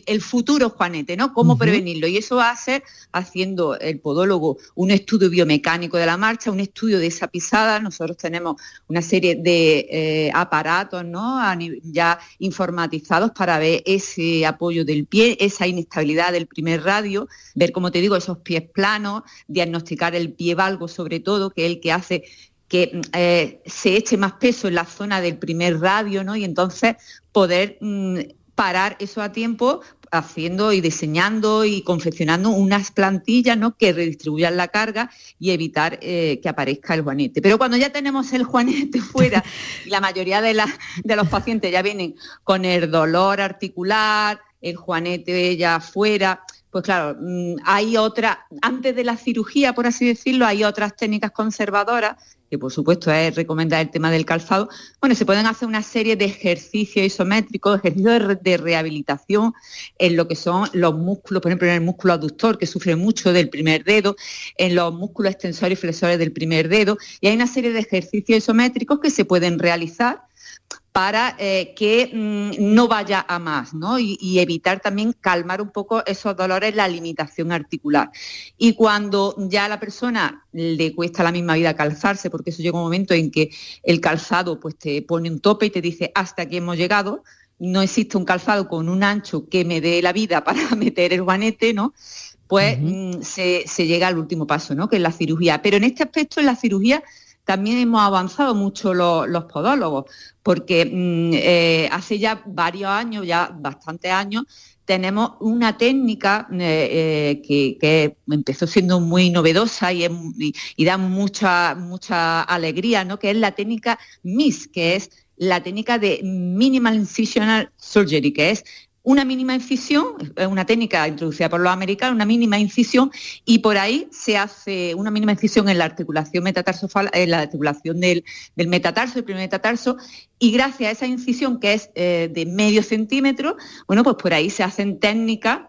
el, futuro Juanete, ¿no? Cómo prevenirlo. Y eso va a ser haciendo el podólogo un estudio biomecánico de la marcha, un estudio de esa pisada. Nosotros tenemos una serie de eh, aparatos, ¿no? Ya informatizados para ver ese apoyo del pie, esa inestabilidad del primer radio, ver, como te digo, esos pies planos, diagnosticar el pie valgo sobre todo, que es el que hace que eh, se eche más peso en la zona del primer radio, ¿no? Y entonces poder mm, parar eso a tiempo haciendo y diseñando y confeccionando unas plantillas ¿no? que redistribuyan la carga y evitar eh, que aparezca el juanete. Pero cuando ya tenemos el juanete fuera la mayoría de, de los pacientes ya vienen con el dolor articular, el juanete ya fuera, pues claro, mm, hay otra, antes de la cirugía, por así decirlo, hay otras técnicas conservadoras que por supuesto es recomendar el tema del calzado, bueno, se pueden hacer una serie de ejercicios isométricos, ejercicios de, rehabilitación en lo que son los músculos, por ejemplo, en el músculo aductor, que sufre mucho del primer dedo, en los músculos extensores y flexores del primer dedo, y hay una serie de ejercicios isométricos que se pueden realizar para eh, que mm, no vaya a más ¿no? Y, evitar también calmar un poco esos dolores, la limitación articular. Y cuando ya a la persona le cuesta la misma vida calzarse, porque eso llega un momento en que el calzado pues, te pone un tope y te dice hasta aquí hemos llegado, no existe un calzado con un ancho que me dé la vida para meter el guanete, ¿no? pues mm, se, se, llega al último paso, ¿no? que es la cirugía. Pero en este aspecto, en la cirugía, también hemos avanzado mucho los, podólogos, porque mm, eh, hace ya varios años, ya bastantes años, tenemos una técnica eh, eh, que, empezó siendo muy novedosa y, da mucha, mucha alegría, ¿no? que es la técnica MIS, que es la técnica de Minimal Incisional Surgery, que es una mínima incisión, es una técnica introducida por los americanos, una mínima incisión, y por ahí se hace una mínima incisión en la articulación metatarsofal, en la articulación del, metatarso, el primer metatarso, y gracias a esa incisión que es eh, de medio centímetro, bueno, pues por ahí se hacen técnicas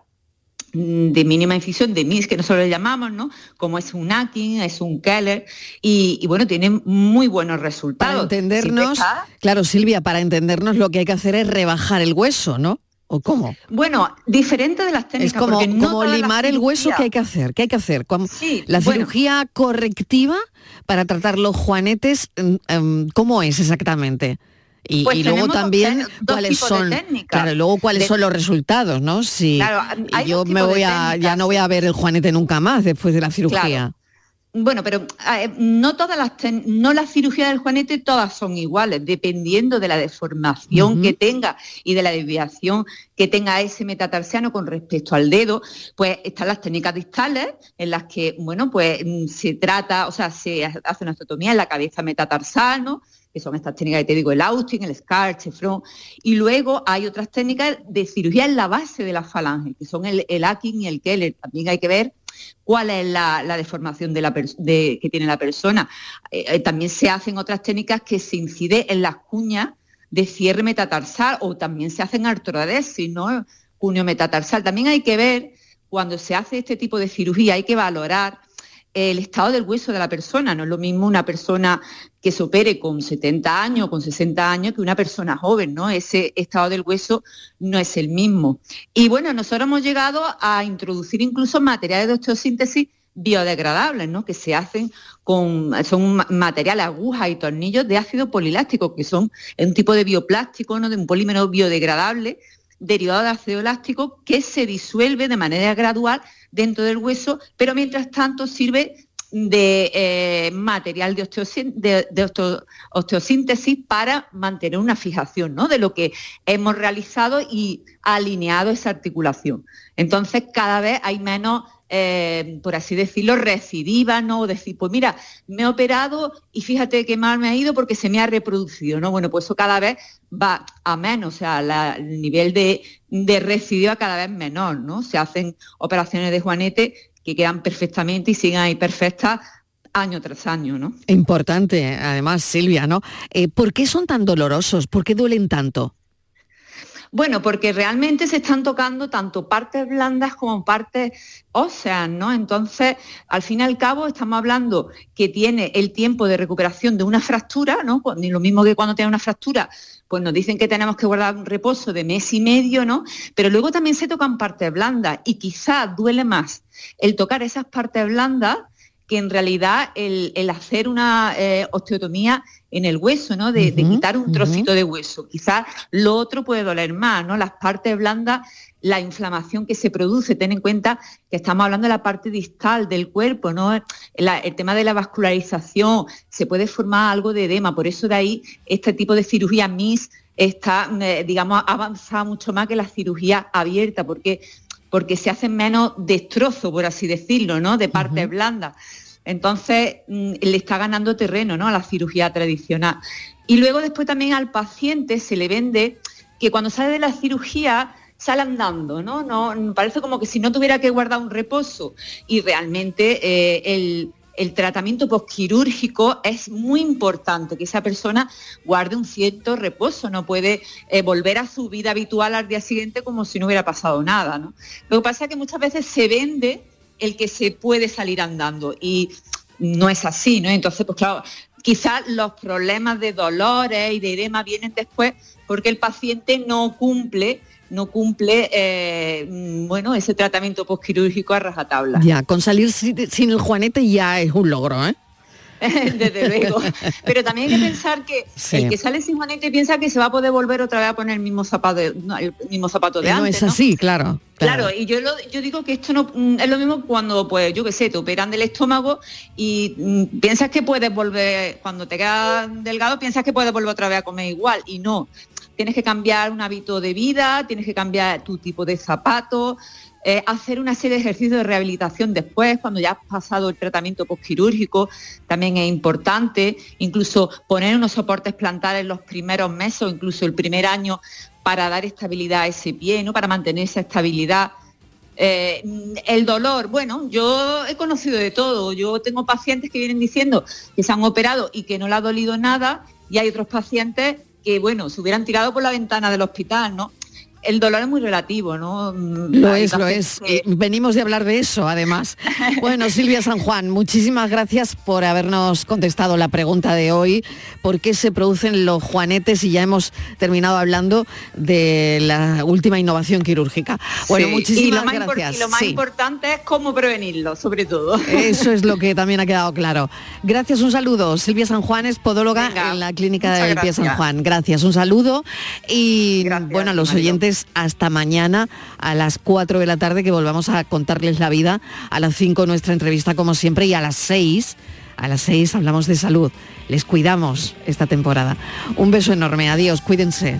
mm, de mínima incisión, de MIS, que nosotros le llamamos, ¿no? Como es un Akin, es un Keller, y, bueno, tienen muy buenos resultados. Para entendernos, claro, Silvia, para entendernos lo que hay que hacer es rebajar el hueso, ¿no? ¿O cómo? Bueno, diferente de las técnicas. Es como, como limar el hueso que hay que hacer. ¿Qué hay que hacer? la cirugía correctiva para tratar los juanetes, mm, em, ¿cómo es exactamente? Y, pues luego también cuáles son claro luego cuáles son los resultados no si yo me voy a ya no voy a ver el juanete nunca más después de la cirugía bueno, pero no todas las no las cirugías del juanete todas son iguales, dependiendo de la deformación que tenga y de la desviación que tenga ese metatarsiano con respecto al dedo, pues están las técnicas distales en las que, bueno, pues mm, se trata, o sea, se hace una osteotomía en la cabeza metatarsal, que son estas técnicas que te digo, el Austin, el Scar, Chefron, y luego hay otras técnicas de cirugía en la base de la falange, que son el, el Akin y el Keller. También hay que ver cuál es la, deformación que tiene la persona. Eh, eh, también se hacen otras técnicas que se incide en las cuñas de cierre metatarsal o también se hacen artrodesis, ¿no? Cunio metatarsal. También hay que ver, cuando se hace este tipo de cirugía, hay que valorar el estado del hueso de la persona. No es lo mismo una persona que se opere con 70 años, con 60 años, que una persona joven, ¿no? Ese estado del hueso no es el mismo. Y bueno, nosotros hemos llegado a introducir incluso materiales de osteosíntesis biodegradables, ¿no? Que se hacen con, son materiales, agujas y tornillos de ácido poliláctico, que son un tipo de bioplástico, ¿no? De un polímero biodegradable derivado de ácido elástico que se disuelve de manera gradual dentro del hueso, pero mientras tanto sirve de eh, material de, osteosíntesis para mantener una fijación ¿no? de lo que hemos realizado y alineado esa articulación. Entonces cada vez hay menos eh, por así decirlo, recidiva, ¿no? Decir, pues mira, me he operado y fíjate qué mal me ha ido porque se me ha reproducido, ¿no? Bueno, pues eso cada vez va a menos, o sea, el nivel de, de recidiva cada vez menor, ¿no? Se hacen operaciones de juanete que quedan perfectamente y siguen ahí perfectas año tras año, ¿no? Importante, además, Silvia, ¿no? Eh, ¿Por qué son tan dolorosos? ¿Por qué duelen tanto? Bueno, porque realmente se están tocando tanto partes blandas como partes óseas, ¿no? Entonces, al fin y al cabo, estamos hablando que tiene el tiempo de recuperación de una fractura, ¿no? Ni lo mismo que cuando tiene una fractura, pues nos dicen que tenemos que guardar un reposo de mes y medio, ¿no? Pero luego también se tocan partes blandas y quizás duele más el tocar esas partes blandas que en realidad el, hacer una eh, osteotomía en el hueso, ¿no? De, quitar un trocito de hueso. Quizás lo otro puede doler más, ¿no? Las partes blandas, la inflamación que se produce, ten en cuenta que estamos hablando de la parte distal del cuerpo, ¿no? el tema de la vascularización, se puede formar algo de edema, por eso de ahí este tipo de cirugía MIS está, eh, digamos, avanzada mucho más que la cirugía abierta, porque porque se hacen menos destrozos, por así decirlo, ¿no? De partes blandas. Entonces mm, le está ganando terreno ¿no? a la cirugía tradicional. Y luego después también al paciente se le vende que cuando sale de la cirugía sale andando, ¿no? no parece como que si no tuviera que guardar un reposo y realmente eh, el, el tratamiento postquirúrgico es muy importante, que esa persona guarde un cierto reposo, no puede eh, volver a su vida habitual al día siguiente como si no hubiera pasado nada. Lo que pasa es que muchas veces se vende el que se puede salir andando y no es así, ¿no? Entonces, pues claro, quizás los problemas de dolores y de edema vienen después porque el paciente no cumple no cumple eh, bueno ese tratamiento postquirúrgico a rajatabla. Ya, con salir sin el juanete ya es un logro, ¿eh? Desde luego. Pero también hay que pensar que el que sale sin juanete piensa que se va a poder volver otra vez a poner el mismo zapato, el mismo zapato de antes. No es así, claro. Claro, y yo, yo digo que esto no mm, es lo mismo cuando, pues, yo qué sé, te operan del estómago y mm, piensas que puedes volver, cuando te quedas delgado, piensas que puedes volver otra vez a comer igual. Y no, tienes que cambiar un hábito de vida, tienes que cambiar tu tipo de zapato, eh, hacer una serie de ejercicios de rehabilitación después, cuando ya has pasado el tratamiento postquirúrgico, también es importante, incluso poner unos soportes plantares los primeros meses o incluso el primer año para dar estabilidad a ese pie, ¿no? para mantener esa estabilidad. Eh, el dolor, bueno, yo he conocido de todo. Yo tengo pacientes que vienen diciendo que se han operado y que no le ha dolido nada y hay otros pacientes que, bueno, se hubieran tirado por la ventana del hospital, ¿no? El dolor es muy relativo, ¿no? Lo es, lo es. Venimos de hablar de eso, además. Bueno, Silvia San Juan, muchísimas gracias por habernos contestado la pregunta de hoy. ¿Por qué se producen los juanetes? Y ya hemos terminado hablando de la última innovación quirúrgica. Bueno, muchísimas gracias. Y lo más importante es cómo prevenirlo, sobre todo. Eso es lo que también ha quedado claro. Gracias, un saludo. Silvia San Juan es podóloga en la Clínica del Pie San Juan. Gracias, un saludo. Y bueno, a los oyentes hasta mañana a las 4 de la tarde que volvamos a contarles la vida. A las 5 nuestra entrevista como siempre y a las 6, a las 6 hablamos de salud. Les cuidamos esta temporada. Un beso enorme, adiós, cuídense.